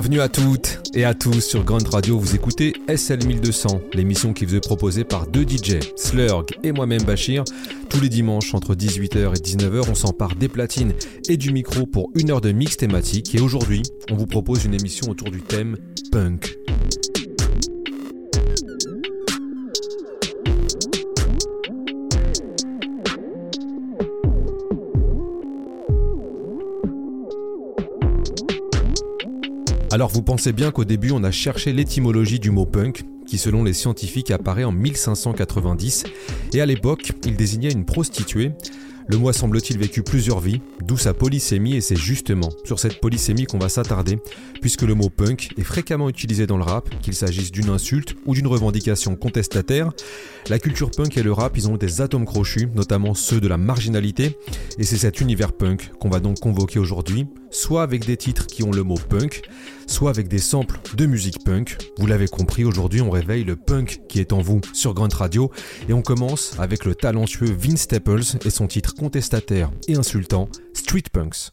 Bienvenue à toutes et à tous sur Grand Radio. Vous écoutez SL 1200, l'émission qui vous est proposée par deux DJ, Slurg et moi-même Bachir. Tous les dimanches entre 18h et 19h, on s'empare des platines et du micro pour une heure de mix thématique. Et aujourd'hui, on vous propose une émission autour du thème punk. Alors vous pensez bien qu'au début on a cherché l'étymologie du mot punk, qui selon les scientifiques apparaît en 1590, et à l'époque il désignait une prostituée. Le mot semble-t-il vécu plusieurs vies, d'où sa polysémie et c'est justement sur cette polysémie qu'on va s'attarder, puisque le mot punk est fréquemment utilisé dans le rap, qu'il s'agisse d'une insulte ou d'une revendication contestataire. La culture punk et le rap, ils ont des atomes crochus, notamment ceux de la marginalité, et c'est cet univers punk qu'on va donc convoquer aujourd'hui, soit avec des titres qui ont le mot punk, soit avec des samples de musique punk. Vous l'avez compris, aujourd'hui on réveille le punk qui est en vous sur Grunt Radio et on commence avec le talentueux Vince Staples et son titre contestataire et insultant Street Punks.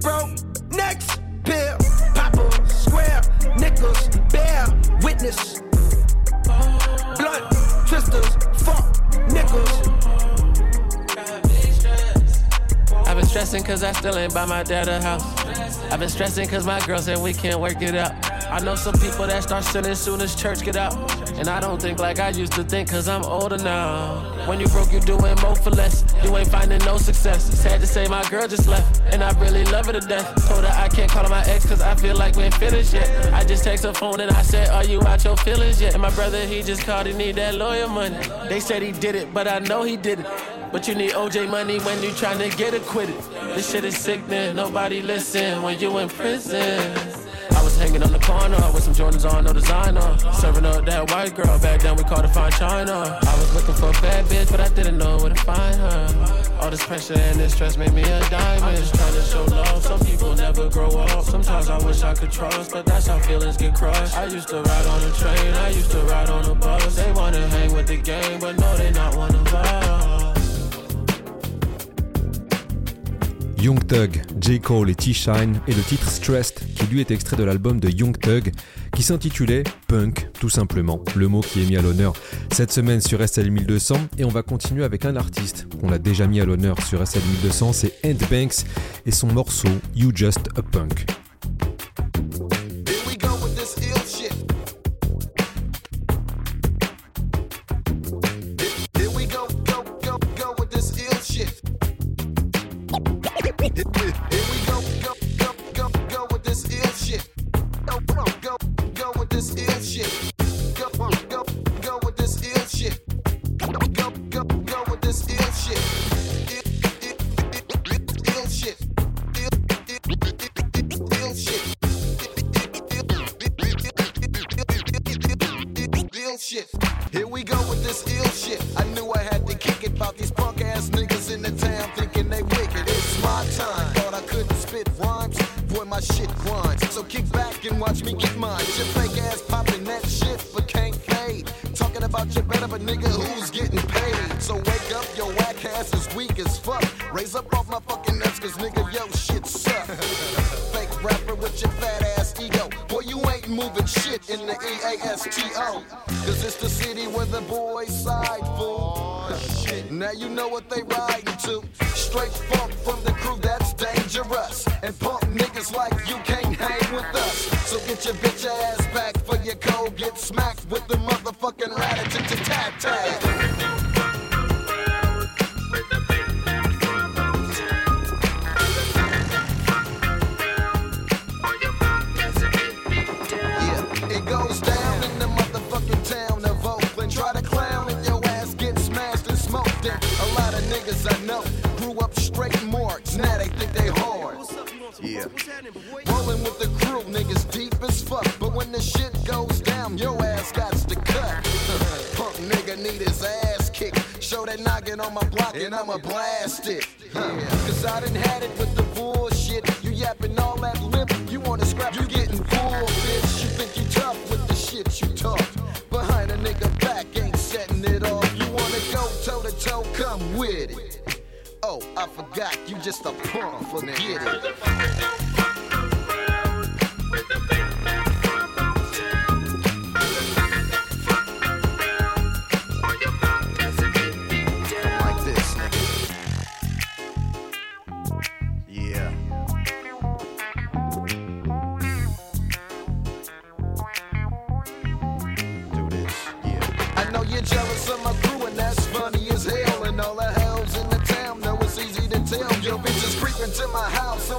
Broke next pill. Papa, square, nickels, bear, witness. Blunt, twisters, fuck, nickels. I've been stressing cause I still ain't by my dad a house. I've been stressing cause my girl said we can't work it out. I know some people that start sinning soon as church get out. And I don't think like I used to think cause I'm older now. When you broke, you doing more for less. You ain't finding no success. Sad to say my girl just left. And I really love her to death. Told her I can't call her my ex cause I feel like we ain't finished yet. I just text her phone and I said, Are you out your feelings yet? And my brother, he just called, he need that lawyer money. They said he did it, but I know he didn't. But you need OJ money when you trying to get acquitted. This shit is sickening, nobody listen when you in prison. Hanging on the corner with some Jordans on, no designer. Serving up that white girl, back then we called her fine China. I was looking for a bad bitch, but I didn't know where to find her. All this pressure and this stress made me a diamond. I'm just trying to show love, some people never grow up. Sometimes I wish I could trust, but that's how feelings get crushed. I used to ride on a train, I used to ride on a bus. They wanna hang with the gang, but no, they not one of us. Young Thug, J. Cole et T-Shine et le titre Stressed qui lui est extrait de l'album de Young Thug qui s'intitulait Punk tout simplement, le mot qui est mis à l'honneur cette semaine sur SL 1200 et on va continuer avec un artiste qu'on a déjà mis à l'honneur sur SL 1200, c'est Ed Banks et son morceau You Just a Punk. And watch me get mine. Your fake ass popping that shit but can't fade. Talking about your better, but nigga, who's getting paid? So wake up, your whack ass is weak as fuck. Raise up off my fucking nuts, cause nigga, yo, shit suck. Fake rapper with your fat ass ego. Boy, you ain't moving shit in the EASTO. Cause it's the city where the boys side, fool. Oh, now you know what they riding to. Straight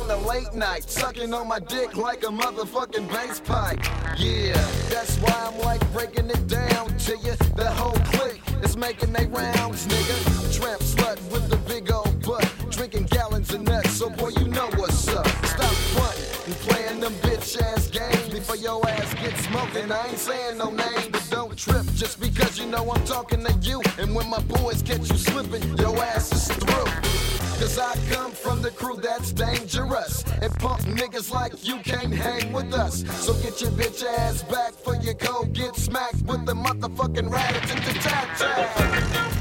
a late night, sucking on my dick like a motherfucking bass pipe. Yeah, that's why I'm like breaking it down to you. The whole clique is making they rounds, nigga. Tramp slut with the big old butt, drinking gallons of nuts. So boy, you know what's up. Stop fronting and playing them bitch ass games before your ass gets smoking. I ain't saying no names, but don't trip just because you know I'm talking to you. And when my boys catch you slipping, your ass is through. Cause I come from the crew that's dangerous. And punk niggas like you can't hang with us. So get your bitch ass back for your go get smacked with the motherfucking rat tat tat.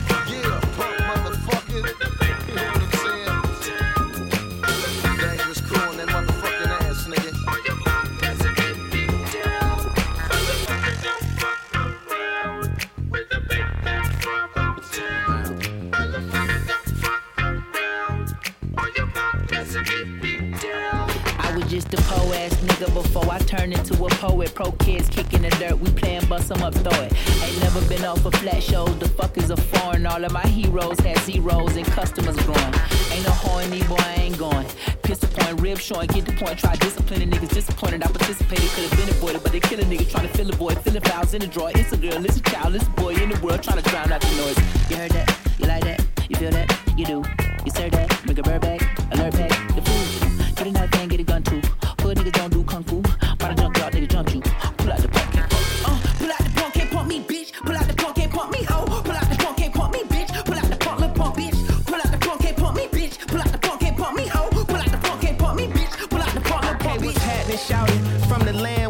A poet. Pro kids kicking the dirt, we playing bust 'em up, throw it. Ain't never been off a flat show, the fuck is a foreign. All of my heroes had zeros and customers growing. Ain't no horny boy, I ain't going. Pistol point, rib showing, get the point. Try disciplining niggas disappointed. I participated, could have been avoided, but they kill a nigga trying to fill a void. Feeling fouls in the drawer. It's a girl, it's a child, it's a boy in the world trying to drown out the noise. You heard that? You like that? You feel that? You do. You serve that? Make a bird back, alert back, the food. Get a knife and get a gun too. and shouted from the land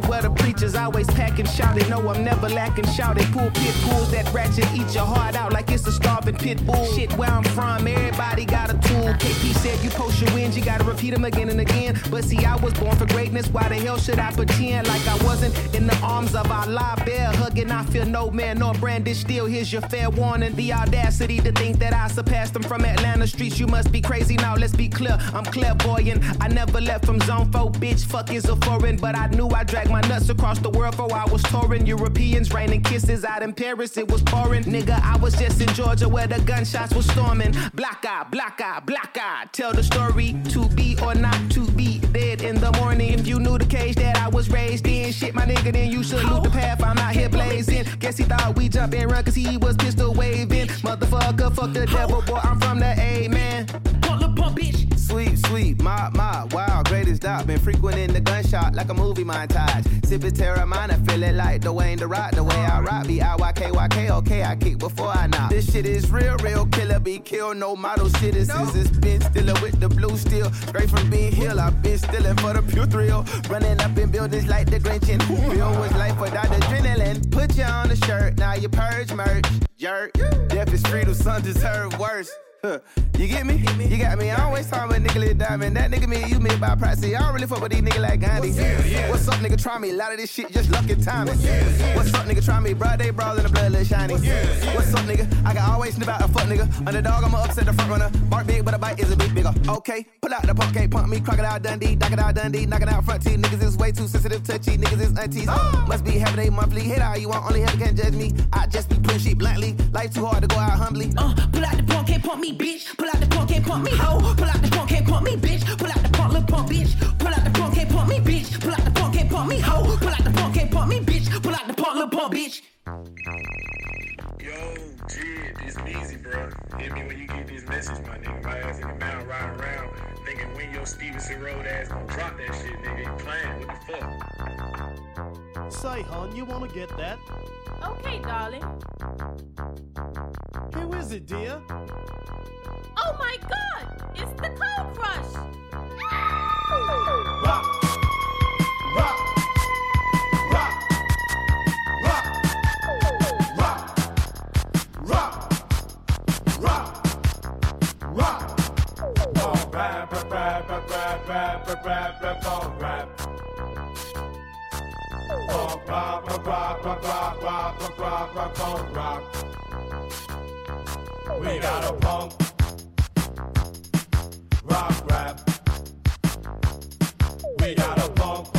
always packing, shouting. No, I'm never lacking, shouting. Pull pit bulls that ratchet, eat your heart out like it's a starving pit bull. Shit, where I'm from, everybody got a tool. KP said you post your wins, you gotta repeat them again and again. But see, I was born for greatness. Why the hell should I pretend like I wasn't in the arms of Allah? Bear hugging, I feel no man nor brandish steel. Here's your fair warning. The audacity to think that I surpassed them from Atlanta streets. You must be crazy now. Let's be clear. I'm clairvoyant. I never left from zone four. Bitch, fuck is a foreign. But I knew I dragged my nuts across the world for I was touring. Europeans raining kisses out in Paris. It was pouring. Nigga, I was just in Georgia where the gunshots were storming. Black eye, black eye, black eye. Tell the story to be or not to be dead in the morning. If you knew the cage that I was raised in, shit, my nigga, then you should loot the path. I'm out here blazing. Guess he thought we jump and run cause he was pistol waving. Motherfucker, fuck the devil, boy. I'm from the A, man. Sweet, sweet, my, my, wow, greatest dot. Been frequenting the gunshot like a movie montage. sip it Sipping Teremana, feeling like Dwayne the Rock. The way I rock, be I-Y-K-Y-K, okay, I kick before I knock. This shit is real, real killer, be killed, no model citizens. It's been stiller with the blue steel. Straight from being hill, I've been stealing for the pure thrill. Running up in buildings like the Grinch and Bill was life without adrenaline. Put you on the shirt, now you purge merch. Jerk, death is freedom, son deserve worse. Huh. You get me? You got me. I always talk about nigga Lil Diamond. That nigga me, you me by proxy. I don't really fuck with these niggas like Gandhi. What's up, nigga? Try me. A lot of this shit just lucky timing. What's up, nigga? Try me. Broad day brawl in the blood, little shiny. What's up, nigga? I can always snip out a fuck nigga. Underdog, I'ma upset the front runner. Bark big, but a bite is a bit bigger. Okay, pull out the punk, can't pump me. Crocodile Dundee, Crocodile Dundee, knocking out front teeth. Niggas is way too sensitive, touchy. Niggas is aunties. Must be having a monthly hit. How you want? Only hell can judge me. I just be putting shit bluntly. Life too hard to go out humbly. Uh, pull out the punk, can't pump me, bitch. Pull out the punk, can't pump me, hoe. Pull out the punk, can't pump me, bitch. Pull out the punk, lil' pump, bitch. Pull out the punk, can't pump me, bitch. Pull out the punk, can't pump me, hoe. Pull out the punk, can't pump me, bitch. Pull out the punk, lil' pump, bitch. Yo, Jid, this easy, bro. Hit me when you get this message, my nigga. My ass in the mountain riding around, thinking when your Stevenson Road ass gonna drop that shit, nigga. Ain't playing. What the fuck? Say, hon, you wanna get that? Okay, darling. Who is it, dear? Oh my god! It's the Cold Crush! Rock! Rock! Rock! Rock! Rock! Rock! Rock! Rock! Oh, rap, rap, rap, rap, rap, rap, rap, rap, rap, oh, rap. Oh, rock, rock, rock, We got a punk rock rap. We got a punk,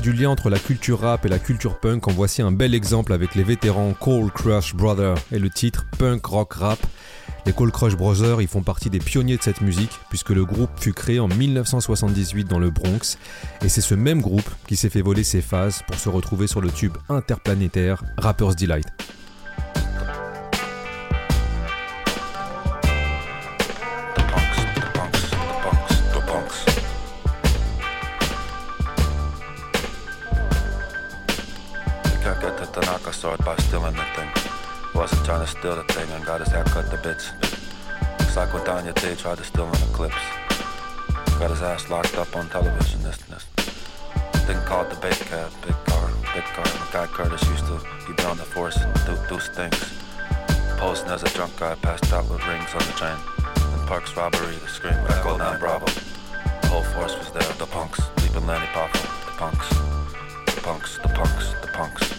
du lien entre la culture rap et la culture punk, en voici un bel exemple avec les vétérans Cole Crush Brothers et le titre Punk Rock Rap. Les Cole Crush Brothers, ils font partie des pionniers de cette musique, puisque le groupe fut créé en 1978 dans le Bronx, et c'est ce même groupe qui s'est fait voler ses phases pour se retrouver sur le tube interplanétaire Rapper's Delight. Steal the thing and got his hair cut to bits. Looks like when Danya Day tried to steal an eclipse. Got his ass locked up on television. This, this thing called the big cab, big car, big car. The guy Curtis used to be beyond the force and do, do things. Posting as a drunk guy passed out with rings on the chain. In Park's robbery, the scream echo 9 Bravo. The whole force was there, the punks, leaping Lanny Poffo, the punks, the punks, the punks, the punks. The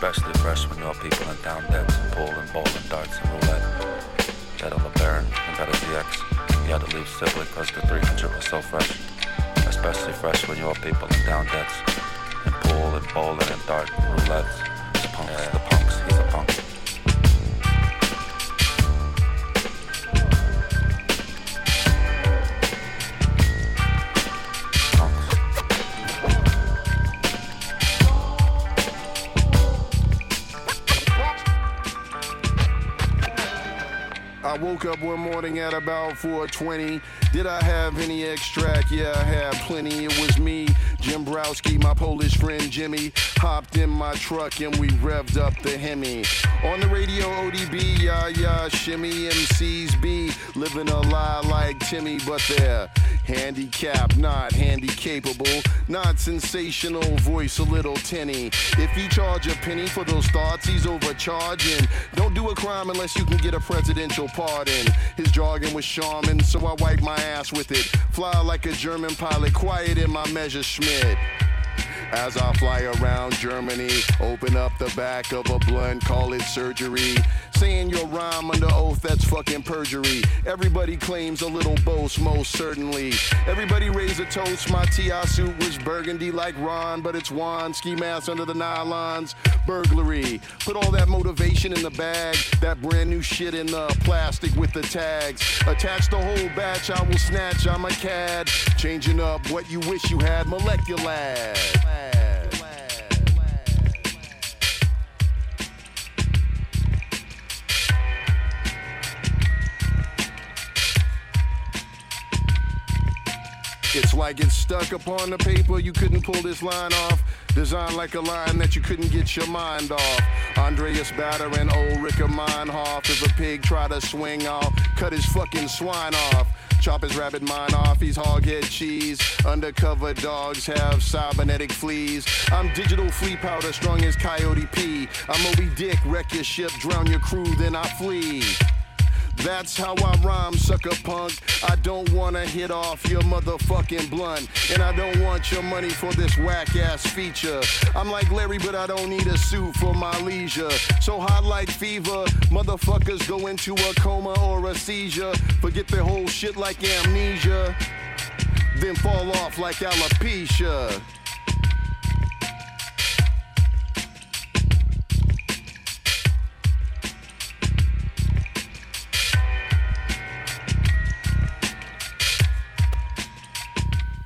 Especially fresh when you're people in town debts and pool and bowl and darts and roulette. He had a LeBaron and got a ZX. He had to leave Sibley because the 300 was so fresh. Especially fresh when you're people in down debts and pool and bowling and dart and roulette. Woke up one morning at about 4:20. Did I have any extract? Yeah, I had plenty. It was me, Jim Browski, my Polish friend Jimmy, hopped in my truck and we revved up the Hemi. On the radio, ODB, yeah, yeah, shimmy, MCs be living a lie like Timmy, but they're handicapped, not handy capable, not sensational, voice a little tinny. If you charge a penny for those thoughts, he's overcharging. Don't do a crime unless you can get a presidential pardon. His jargon was charming, so I wipe my ass with it. Fly like a German pilot, quiet in my Messerschmitt. As I fly around Germany, open up the back of a blunt, call it surgery. Saying your rhyme under oath, that's fucking perjury. Everybody claims a little boast, most certainly. Everybody raise a toast. My TI suit was burgundy like Ron, but it's Juan. Ski mask under the nylons. Burglary. Put all that motivation in the bag. That brand new shit in the plastic with the tags. Attach the whole batch, I will snatch. I'm a cad. Changing up what you wish you had. Molecular. Like it's stuck upon the paper, you couldn't pull this line off. Designed like a line that you couldn't get your mind off. Andreas Baader and Ulrike Meinhof. If a pig try to swing, I'll cut his fucking swine off. Chop his rabbit mind off, he's hoghead cheese. Undercover dogs have cybernetic fleas. I'm digital flea powder, strong as Coyote P. I'm Moby Dick, wreck your ship, drown your crew, then I flee. That's how I rhyme, sucker punk. I don't wanna hit off your motherfucking blunt. And I don't want your money for this whack ass feature. I'm like Larry, but I don't need a suit for my leisure. So hot like fever, motherfuckers go into a coma or a seizure. Forget the whole shit like amnesia. Then fall off like alopecia.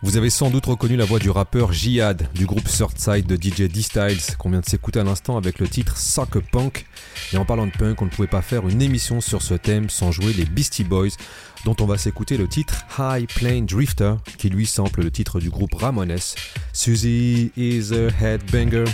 Vous avez sans doute reconnu la voix du rappeur Jihad du groupe Surfside de DJ D-Styles qu'on vient de s'écouter à l'instant avec le titre Soccer Punk. Et en parlant de punk, on ne pouvait pas faire une émission sur ce thème sans jouer les Beastie Boys dont on va s'écouter le titre High Plane Drifter qui lui sample le titre du groupe Ramones. Susie is a headbanger.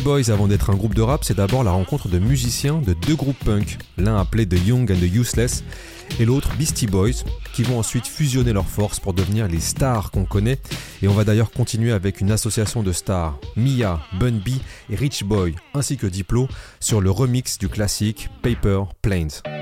Boys, avant d'être un groupe de rap, c'est d'abord la rencontre de musiciens de deux groupes punk, l'un appelé The Young and the Useless et l'autre Beastie Boys, qui vont ensuite fusionner leurs forces pour devenir les stars qu'on connaît. Et on va d'ailleurs continuer avec une association de stars, Mia, Bun et Rich Boy, ainsi que Diplo, sur le remix du classique Paper Planes.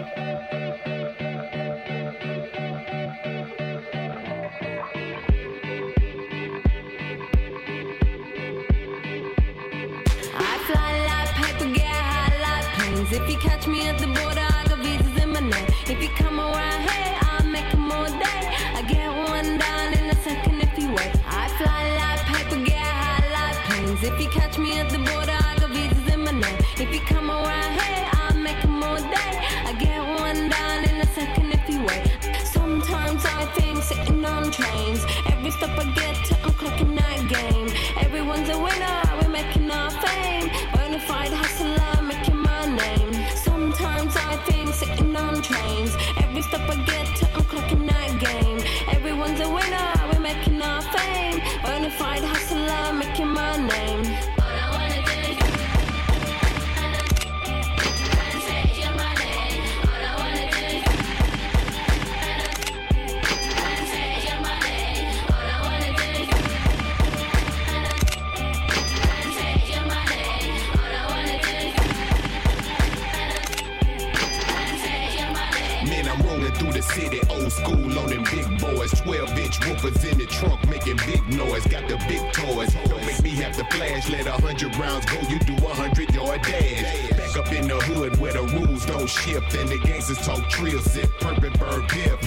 If you catch me at the border, I got visas in my name. If you come around here, I'll make them all day. I get one down in a second if you wait. I fly like paper, get high like planes. If you catch me at the border, I got visas in my name. If you come around here, I'll make them all day. I get one down in a second if you wait. Sometimes I think sitting on trains. Every stop I get to, I'm clocking that game. Everyone's a winner, we're making our fame. Bonafide hustler, sitting. Every stop I get to, I'm clocking that game. Everyone's a winner, we're making our fame. Bonafide hustler, making my name. 12 in the trunk making big noise. Got the big toys. Don't make me have to flash. Let a hundred rounds go. You do a hundred yard dash. Back up in the hood where the rules don't shift. And the gangsters talk trill, sip, purpose, bird gift.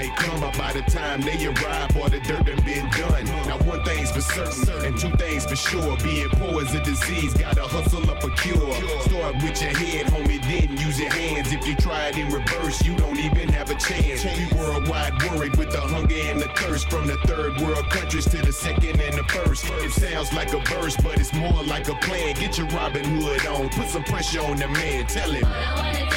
Might come up by the time they arrive or the dirt done been done. Now, one thing's for certain, and two things for sure. Being poor is a disease, gotta hustle up a cure. Start with your head, homie, then use your hands. If you try it in reverse, you don't even have a chance. We worldwide worried with the hunger and the thirst from the third world countries to the second and the first. It sounds like a verse, but it's more like a plan. Get your Robin Hood on, put some pressure on the man, tell him.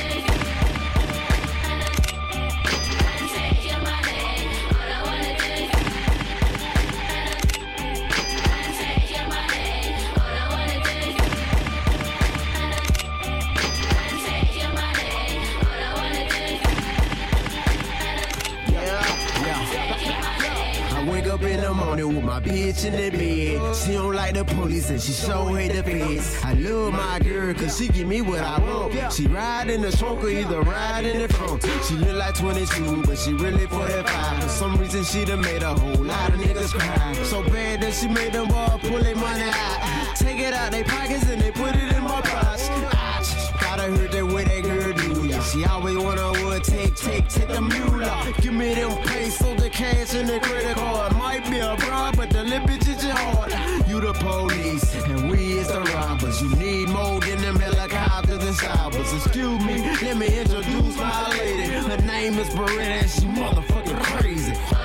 The police and she so hate the feds. I love my girl cause she give me what I want. She ride in the trunk or either ride in the front. She look like 22 but she really 45. For some reason she done made a whole lot of niggas cry. So bad that she made them all pull their money out. Take it out they pockets and they put it in my pouch. Ah, Gotta heard that way that girl do. She always wanna take, take, the mule. Give me them pesos, the cash and the credit card. Might be a bribe, but the little bitch is your heart. You the police, and we is the robbers. You need more than them helicopters and choppers. Excuse me, let me introduce my lady. Her name is Beretta, and she motherfucking crazy.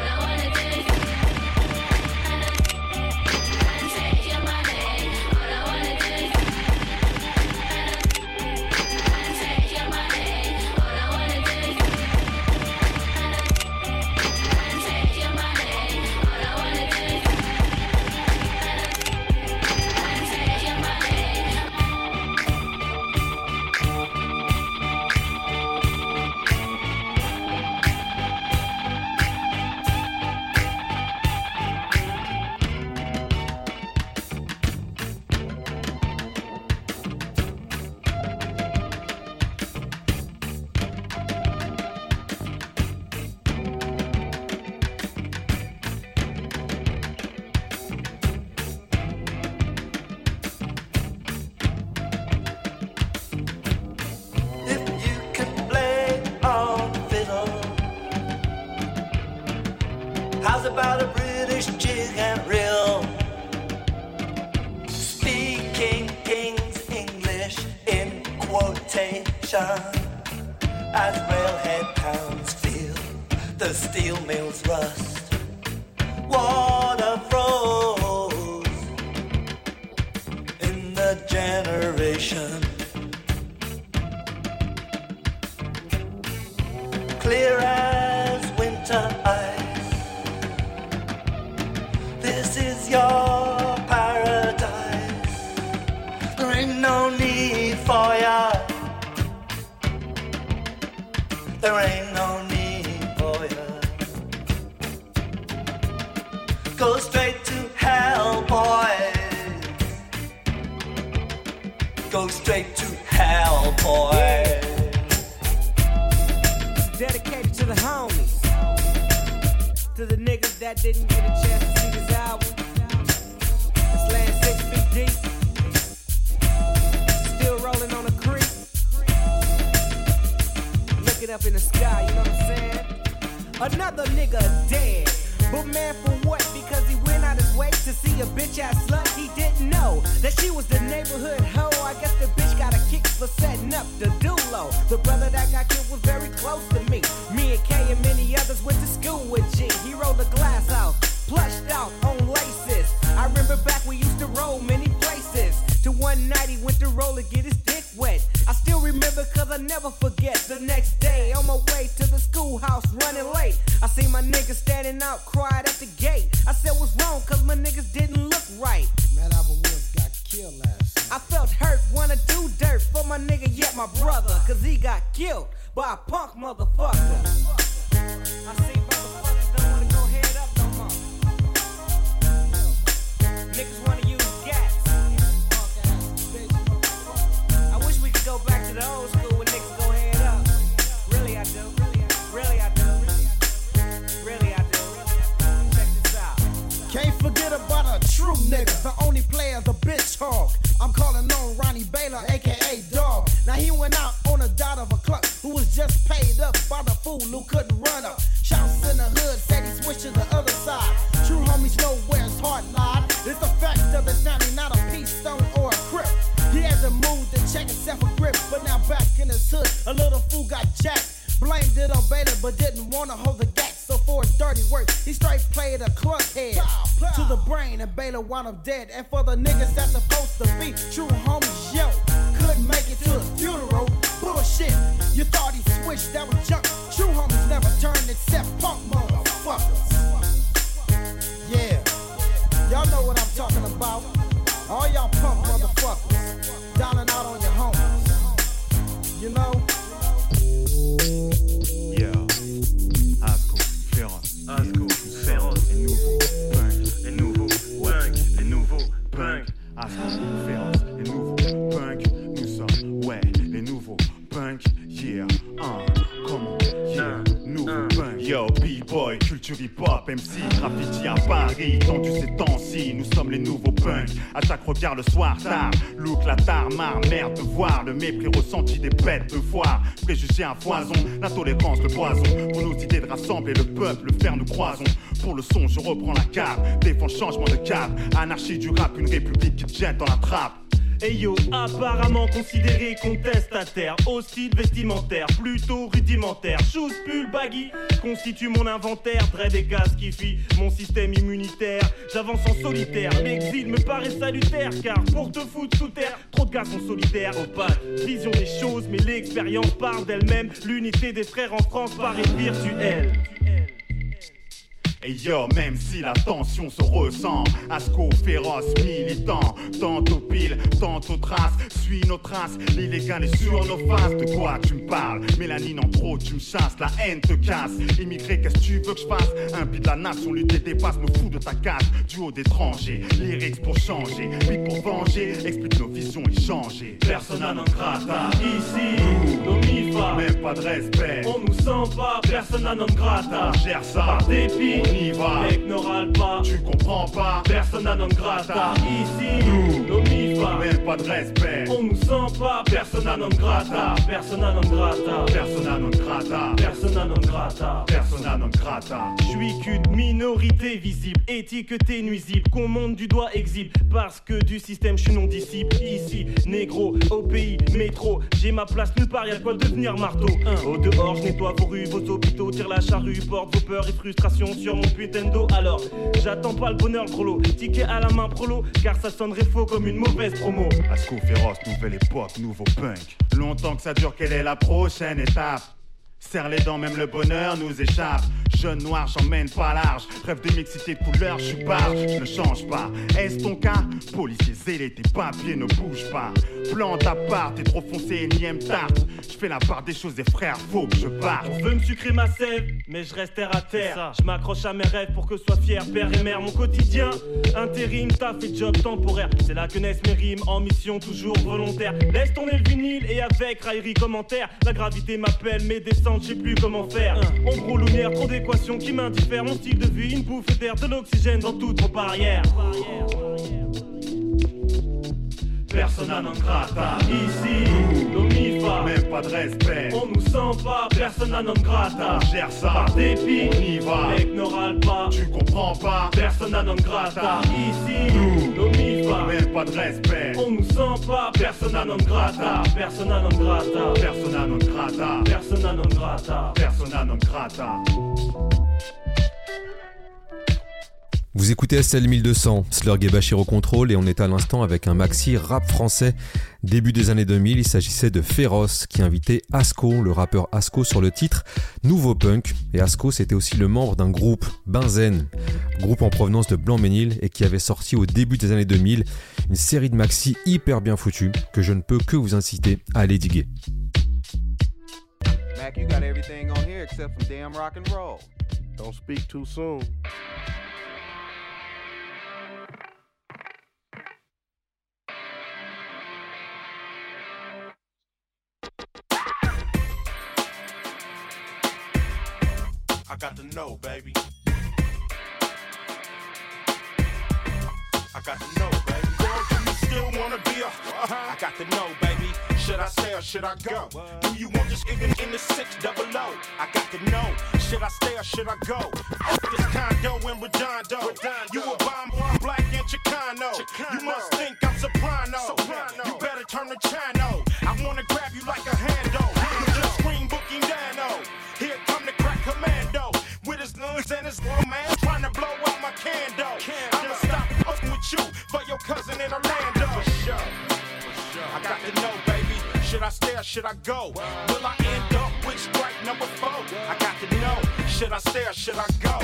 Killed by a punk motherfucker. I see motherfuckers don't wanna go head up no more. Niggas wanna use gas. I wish we could go back to the old school when niggas go head up. Really I do. Really I do. Really I do. Check this out. Can't forget about a true nigga. The only player, the bitch hog. I'm calling on Ronnie Baylor, aka Dog. Now he went out on a dot of a just paid up by the fool who couldn't run up. Shouts in the hood said he switched to the other side. True homies know where his heart lied. It's the fact of his family, not a peace stone or a crip. He had to move to check himself a grip, but now back in his hood, a little fool got jacked. Blamed it on Baylor, but didn't wanna hold the gat. So for his dirty work, he straight played a cluck head to the brain, and Baylor wound up dead. And for the niggas that's supposed to be true homies, yo, couldn't make it to his funeral. Bullshit, you thought he switched, that was junk. True homies never turned except punk motherfuckers. Yeah, y'all know what I'm talking about. All y'all punk motherfuckers, dialing out on your homies. You know? Yeah. Asco, féroce. Asco, féroce. Les nouveaux punks. Les nouveaux punks. Les nouveaux punks. 1, comment yeah, nouveau bang Yo, B-boy, culture hip-hop, MC, graffiti à Paris. Tendu ces temps-ci, nous sommes les nouveaux punks. À chaque regard le soir, tard, look la tare, marre, merde de voir. Le mépris ressenti des bêtes de voir. Préjugés à foison, l'intolérance, le poison. Pour nos idées de rassembler le peuple, le faire nous croisons. Pour le son, je reprends la cape, défends changement de cave. Anarchie du rap, une république qui jette dans la trappe. Et yo, apparemment considéré contestataire, hostile vestimentaire, plutôt rudimentaire. Shoes, pull, baggy, constitue mon inventaire. Dread et gaz qui fit mon système immunitaire. J'avance en solitaire, l'exil me paraît salutaire. Car pour te foutre sous terre, trop de gars sont solitaires. Opaque, vision des choses, mais l'expérience parle d'elle-même. L'unité des frères en France paraît virtuelle. Et yo, même si la tension se ressent, Asco féroce, militant, tantôt pile, tantôt trace, suis nos traces, l'illégal est sur nos faces. De quoi tu me parles? Mélanine en trop, tu me chasses, la haine te casse. Immigré, qu'est-ce que tu veux que je fasse? Un beat de la nation, lutter dépasse, me fous de ta case, du haut d'étrangers, lyrics pour changer, beat pour venger, explique nos visions et changer. Persona non grata, ici, nos Même pas de respect, on nous sent pas. Persona non grata, on gère ça, par dépit, on y va, mec pas. tu comprends pas, Persona non grata, ici, Nous, nos même pas de respect, on nous sent pas. Persona non grata, persona non grata, persona non grata, persona non grata. persona non grata. Je suis qu'une minorité visible, étiquetée nuisible, qu'on monte du doigt exhibe. Parce que du système, je suis non disciple. Ici, négro, au pays, métro, j'ai ma place nulle part, y'a de quoi devenir marteau. Un, au dehors, je nettoie vos rues, vos hôpitaux, tire la charrue, porte vos peurs et frustrations sur mon putain de dos. Alors, j'attends pas le bonheur, prolo, ticket à la main, prolo, car ça sonnerait faux comme une mauvaise promo. Asco féroce, nouvelle époque, nouveau punk. Longtemps que ça dure, quelle est la prochaine étape? Serre les dents, même le bonheur nous échappe. Jeune noir, j'emmène pas large. Rêve de mixité de couleur, je suis barge, je ne change pas. Est-ce ton cas? Policier zélé, tes papiers ne bougent pas. Plante à part, t'es trop foncé, énième tarte. Je fais la part des choses des frères, faut que je parte. On veut me sucrer ma sève, mais je reste terre à terre. Je m'accroche à mes rêves pour que sois fier, père et mère. Mon quotidien, intérim, taf et job temporaire. C'est là que naissent mes rimes, en mission toujours volontaire. Laisse tourner le vinyle et avec raillerie commentaire. La gravité m'appelle, mes je sais plus comment faire. Ombre ou lumière, trop d'équations qui m'indiffèrent. Mon style de vie, une bouffe d'air, de l'oxygène dans toutes vos barrières. Persona non grata. Ici, nos MIFA, Même pas de respect. on nous sent pas, persona non grata. On gère ça. Par dépit, On y va. mec n'oral pas, Tu comprends pas. persona non grata. Ici, Nous. nos MIFA, Même pas de respect. on nous sent pas, persona non grata. Persona non grata. Persona non grata. Persona non grata. Persona non grata. Vous écoutez SL 1200, Slurg et Bachir au contrôle et on est à l'instant avec un maxi rap français. Début des années 2000, il s'agissait de Féroce qui invitait Asco, le rappeur Asco sur le titre Nouveau Punk. Et Asco c'était aussi le membre d'un groupe, Benzen, groupe en provenance de Blanc-Ménil et qui avait sorti au début des années 2000 une série de maxi hyper bien foutus que je ne peux que vous inciter à aller diguer. Mac, you got everything on here except some damn rock and roll. Don't speak too soon. I got to know, baby. I got to know, baby. Girl, do you still wanna be a? Uh-huh. I got to know, baby. Should I stay or should I go? Do you want this even in the six double O? I got to know. Should I stay or should I go? This condo in Redondo. You a bomb, black and Chicano. You must think I'm soprano. You better turn the channel. I wanna grab you like a handle. You just scream booking Dano. Here come the crack commando. With his lungs and his little man trying to blow out my candle. I'ma stop fucking with you for your cousin in Orlando. sure For sure. I got to know, baby. Should I stay or should I go? Will I end up with strike number four? I got to know. Should I stay or should I go?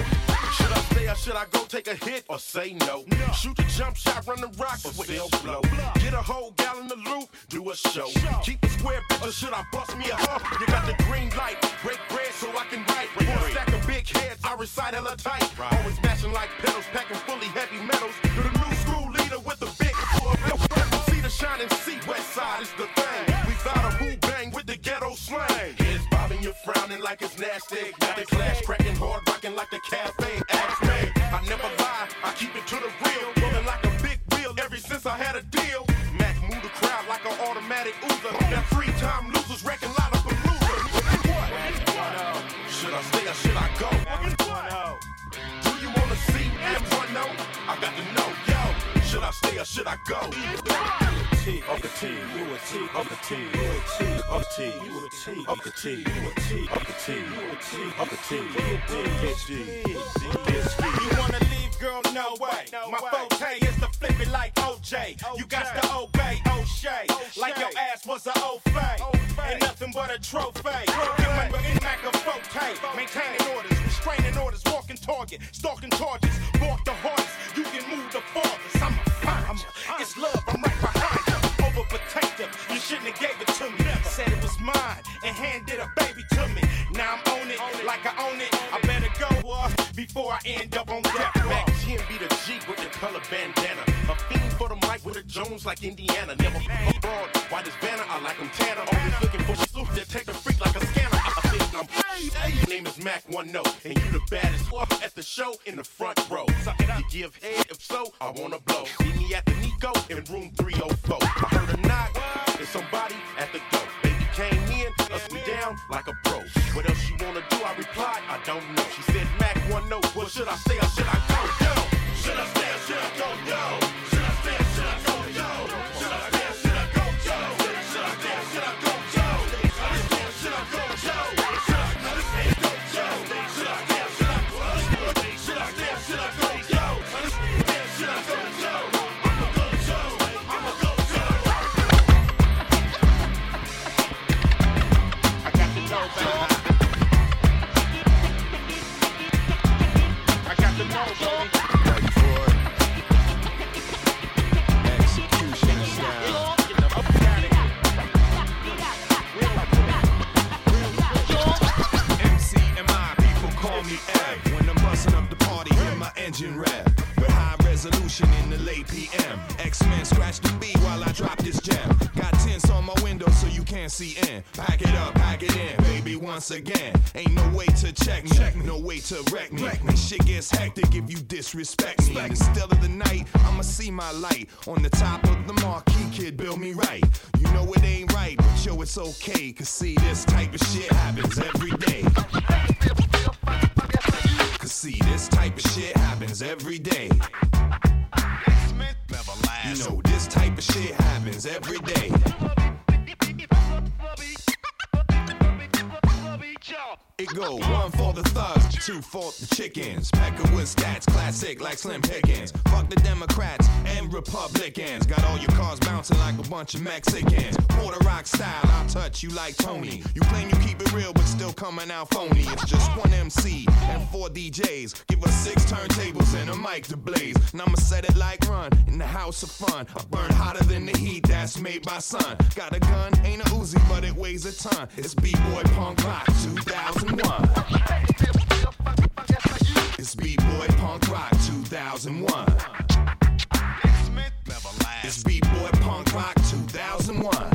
Should I stay or should I go take a hit or say no? Shoot the jump shot, run the rock, or still blow. Get a whole gallon of loop, do a show. Keep it square, or should I bust me a hump? You got the green light, break bread so I can write. One stack of big heads, I recite hella tight. Always smashing like pedals, packing fully heavy metals. You're the new school leader with the big See the shining seat, west side is the thing. Found a who bang with the ghetto slang. Heads bobbing, you're frowning like it's nasty. Got the clash cracking hard, rocking like the cafe. Ask me, I never lie, I keep it to the real. Rolling like a big wheel ever since I had a deal. Mac move the crowd like an automatic Uber. That three time losers wrecking Lollapalooza. What? Should I stay or should I go? Do you wanna see M1 I got to know, yo. Should I stay or should I go? T of the T, you a T of the T, you a T of the T, you a T of the T, you a T of the T, you a T of the T, you a T, You wanna leave, girl? No way. My forte is to flip it like OJ. You got to obey O'Shea, like your ass was a O'Fay. Ain't nothing but a trophy. Remember in Mac forte, maintaining orders, restraining orders, walking target, stalking charges, walk the hardest. You can move the farthest. I'm a you. It's love. I'm right behind shouldn't have gave it to me. Said it was mine and handed a baby to me. Now I'm on it like I own it. I better go uh, before I end up on death. Mack 10 be the G with the color bandana. A fiend for the mic with a Jones like Indiana. Never abroad. Why this banner? I like them tanner. Always looking for a suit that take a freak like I'm. Your name is Mac One Note, and you the baddest at the show in the front row. Suck it up. You give head, if so, I wanna blow. See me at the Nico in room 304. I heard a knock, there's somebody at the door. Baby came in, us me down like a pro. What else you wanna do? I replied, I don't know. She said, Mac One Note, well, should I stay or should I go? Yo, should I stay or should I go? Yo, so can't see in. Pack it up, pack it in, baby, once again. Ain't no way to check me, no way to wreck me. And shit gets hectic if you disrespect me. In the still of the night, I'ma see my light. On the top of the marquee, kid, build me right. You know it ain't right, but yo, it's okay. Cause see, this type of shit happens every day. Cause see, this type of shit happens every day. You know, this type of shit happens every day. It go one for the thugs, two for the chickens. Pecker with stats, classic like Slim Pickens. Fuck the Democrats and Republicans. Got all your cars bouncing like a bunch of Mexicans. Puerto Rock style, I'll touch you like Tony. You claim you keep it real, but still coming out phony. It's just one MC and four DJs. Give us six turntables and a mic to blaze. And I'ma set it like run in the house of fun. I burn hotter than the heat that's made by sun. Got a gun, ain't a Uzi, but it weighs a ton. It's B-Boy Punk Rock 2001. It's B-Boy Punk Rock 2001. It's Punk Rock 2001.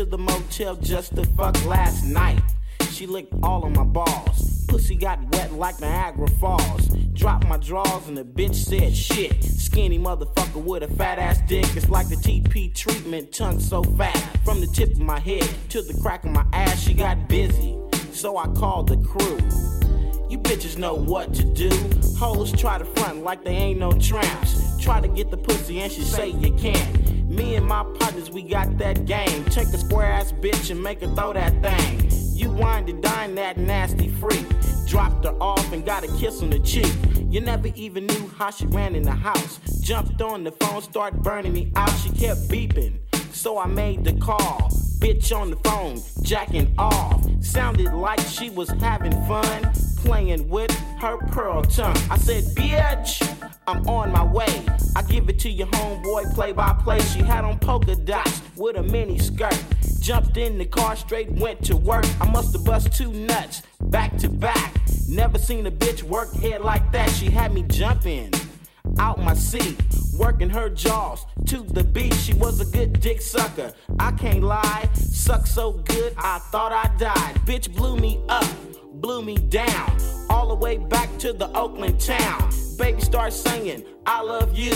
To the motel just to fuck last night. She licked all of my balls. Pussy got wet like Niagara Falls. Dropped my drawers and the bitch said shit. Skinny motherfucker with a fat ass dick. It's like the TP treatment, tongue so fat. From the tip of my head to the crack of my ass, she got busy. So I called the crew. You bitches know what to do. Hoes try to front like they ain't no tramps. Try to get the pussy and she say you can't. Me and my partners, we got that game. Take a square ass bitch and make her throw that thing. You wind and dine that nasty freak. Dropped her off and got a kiss on the cheek. You never even knew how she ran in the house. Jumped on the phone, started burning me out. She kept beeping, so I made the call. Bitch on the phone, jacking off. Sounded like she was having fun, playing with her pearl tongue. I said, bitch, I'm on my way. I give it to your homeboy play by play. She had on polka dots with a mini skirt. Jumped in the car, straight went to work. I must have bust two nuts back to back. Never seen a bitch work head like that. She had me jumping out my seat, working her jaws to the beat. She was a good dick sucker. I can't lie, suck so good I thought I died. Bitch blew me up, blew me down, all the way back to the Oakland town. Baby started singing, I love you,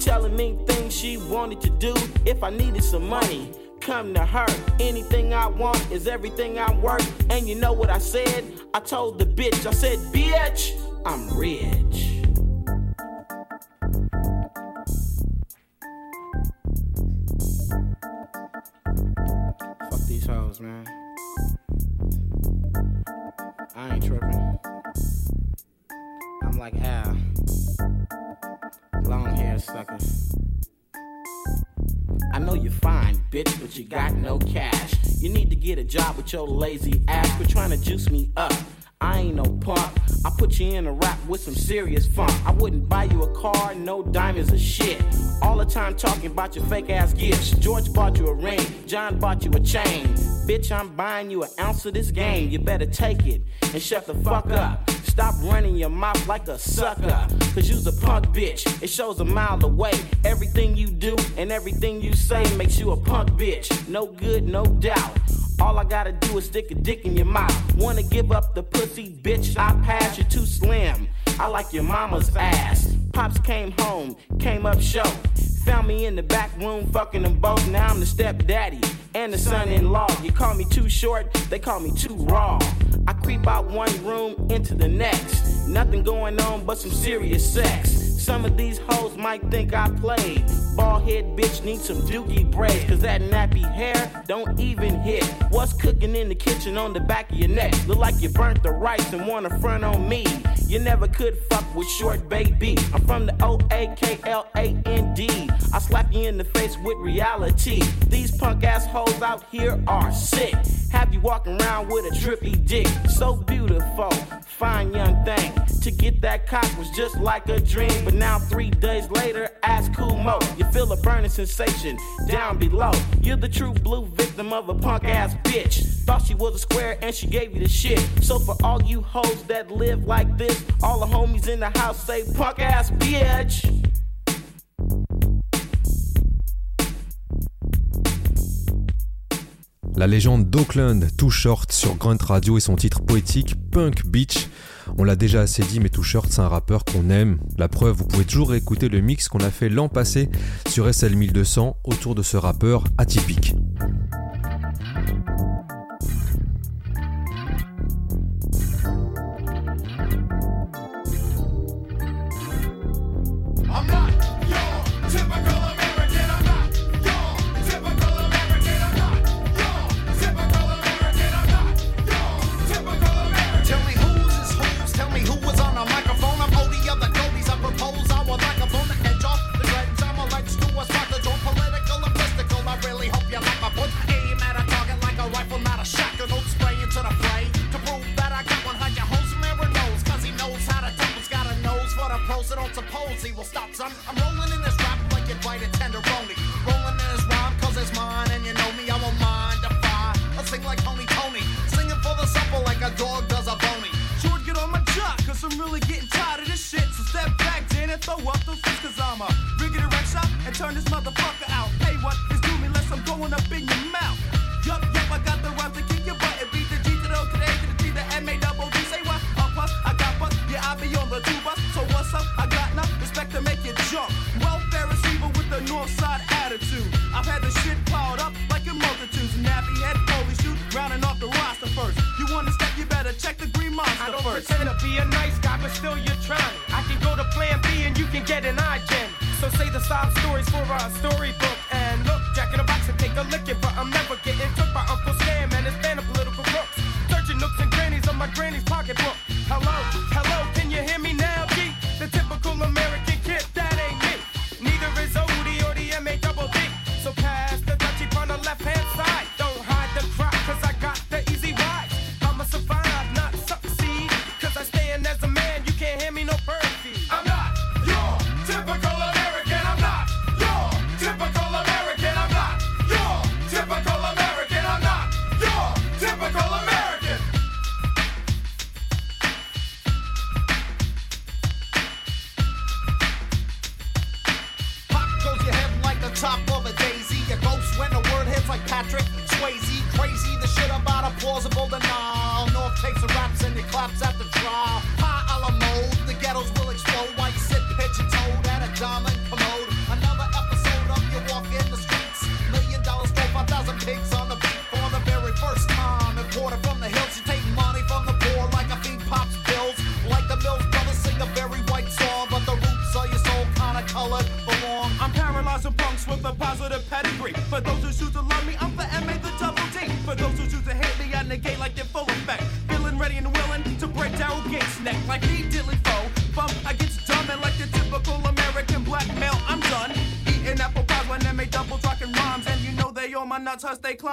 telling me things she wanted to do if I needed some money. Come to her. Anything I want is everything I'm worth. And you know what I said? I told the bitch, I said, bitch, I'm rich. Fuck these hoes, man. I ain't tripping. I'm like Al. Hair sucker. I know you're fine, bitch, but you got no cash. You need to get a job with your lazy ass. Quit trying to juice me up. I ain't no punk. I put you in a rap with some serious funk. I wouldn't buy you a car, no diamonds or shit. All the time talking about your fake ass gifts. George bought you a ring, John bought you a chain. Bitch, I'm buying you an ounce of this game. You better take it and shut the fuck up. Stop running your mouth like a sucker. Cause you's a punk bitch. It shows a mile away. Everything you do and everything you say makes you a punk bitch. No good, no doubt. All I gotta do is stick a dick in your mouth. Wanna give up the pussy, bitch? I pass you too slim. I like your mama's ass. Pops came home, came up show. Found me in the back room, fucking them both. Now I'm the stepdaddy and the son in law. You call me too short, they call me too raw. I creep out one room into the next. Nothing going on but some serious sex. Some of these hoes might think I played. Ballhead bitch need some dookie braids, cause that nappy hair don't even hit. What's cooking in the kitchen on the back of your neck? Look like you burnt the rice and wanna front on me. You never could fuck with short baby. I'm from the O A K L A N D. I slap you in the face with reality. These punk assholes out here are sick. Have you walking around with a trippy dick? So beautiful, fine young thing. To get that cock was just like a dream. But now, three days later, ask Kumo. You feel a burning sensation down below. You're the true blue victim of a punk ass bitch. Thought she was a square and she gave you the shit. So for all you hoes that live like this, all the homies in the house say punk ass bitch. La légende d'Oakland, Too Short sur Grunt Radio et son titre poétique Punk Beach on l'a déjà assez dit, mais Too Short, c'est un rappeur qu'on aime. La preuve, vous pouvez toujours écouter le mix qu'on a fait l'an passé sur SL1200 autour de ce rappeur atypique.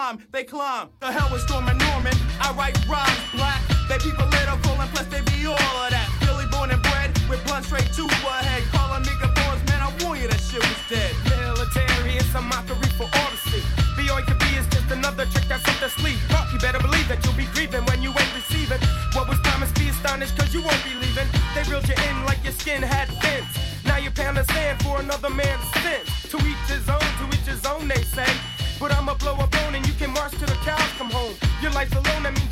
time, they climb. The hell with Storm and Norman. I write rhymes black. They people little full and plus they be all of that. Billy born and bred with blunt straight to a head. Call a nigga boys, man, I warn you that shit was dead. Military is a mockery for honesty. B.O.I. to be is just another trick that's up to sleep. But you better believe that you'll be grieving when you ain't receiving. What was promised, be astonished, cause you won't be leaving. They reeled you in like your skin had fins. Now you're paying the sand for another man's sin. To each his own, to each his own, they say. But I'ma blow up home. Your life's alone, that means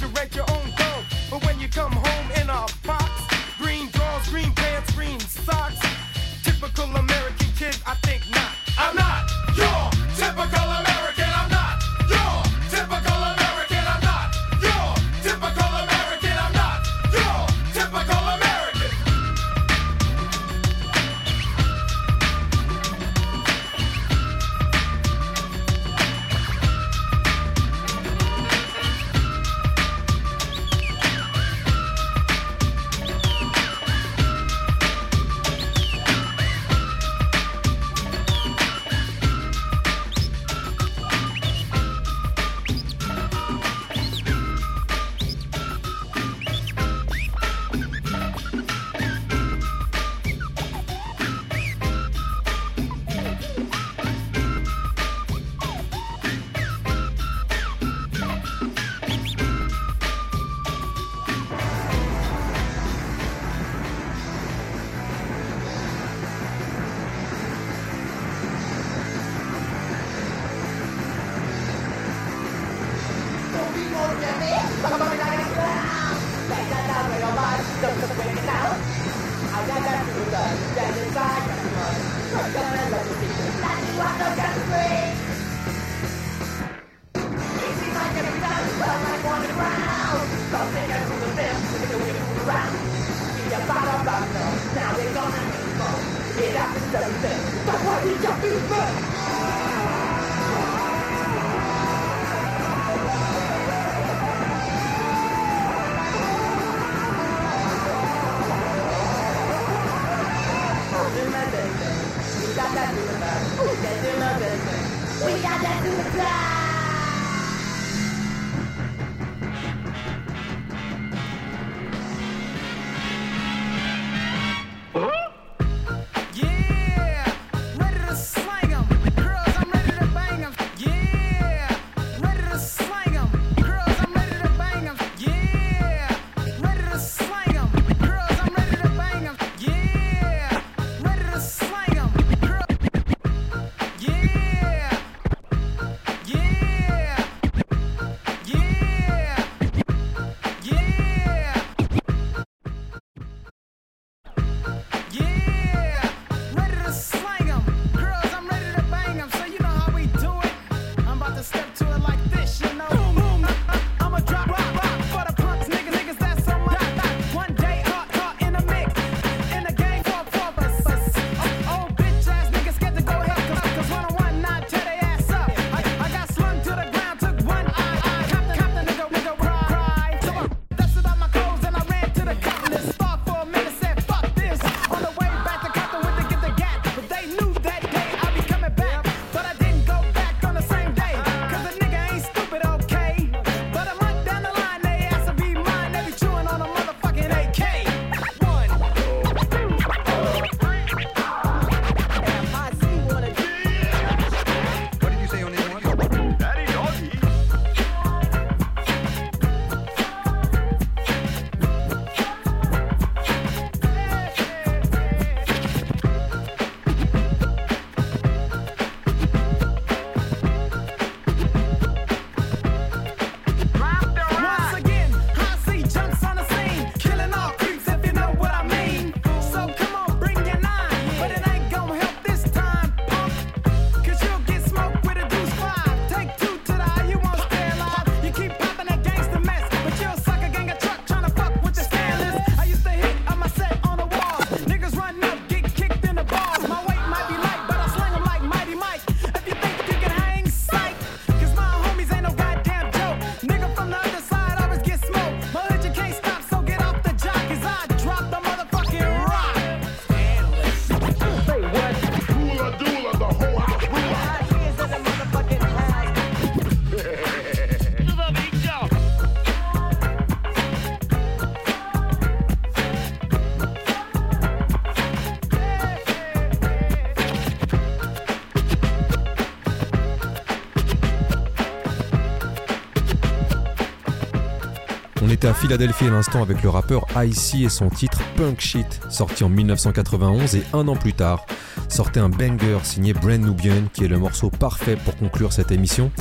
Philadelphie à l'instant avec le rappeur Icy et son titre Punk Shit, sorti en 1991 et un an plus tard, sortait un banger signé Brand Nubian qui est le morceau parfait pour conclure cette émission.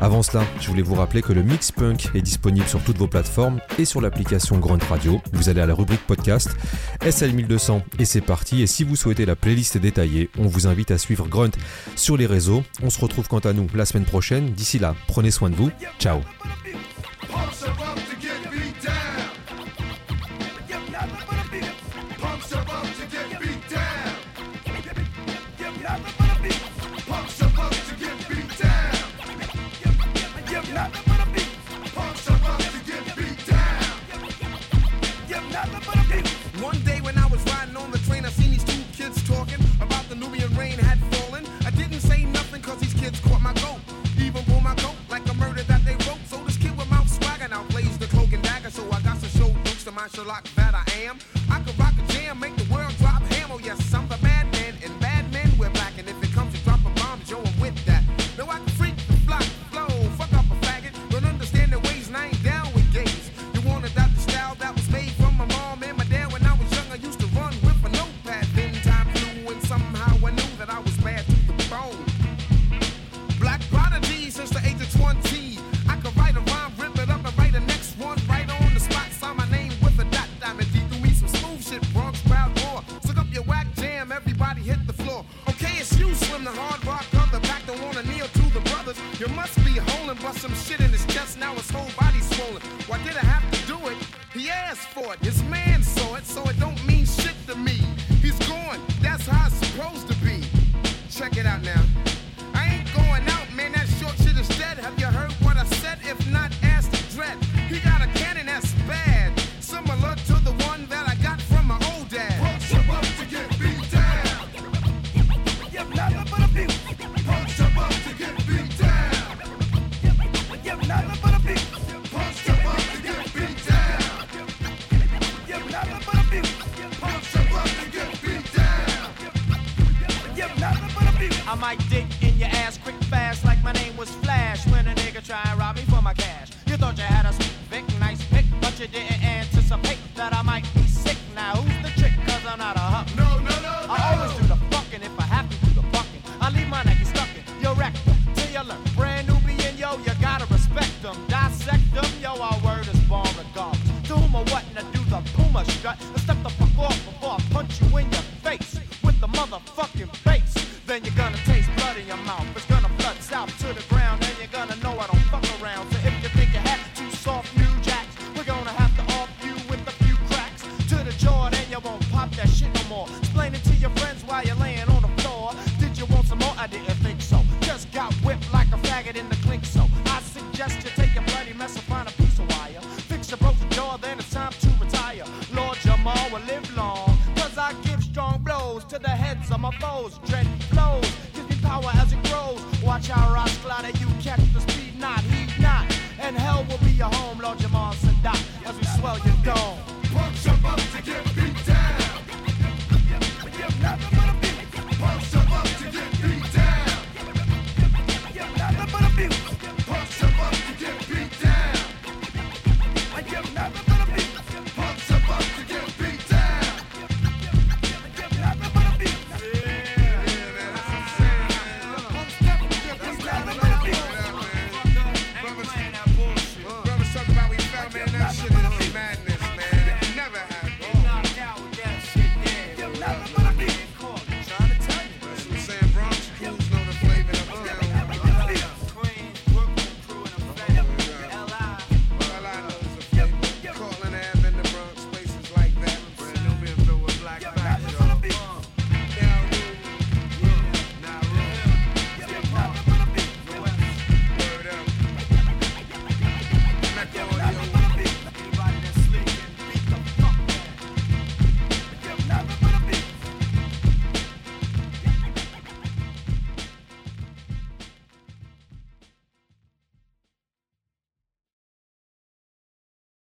Avant cela, je voulais vous rappeler que le Mix Punk est disponible sur toutes vos plateformes et sur l'application Grunt Radio. Vous allez à la rubrique podcast SL1200 et c'est parti. Et si vous souhaitez la playlist détaillée, on vous invite à suivre Grunt sur les réseaux. On se retrouve quant à nous la semaine prochaine. D'ici là, prenez soin de vous. Ciao. Puma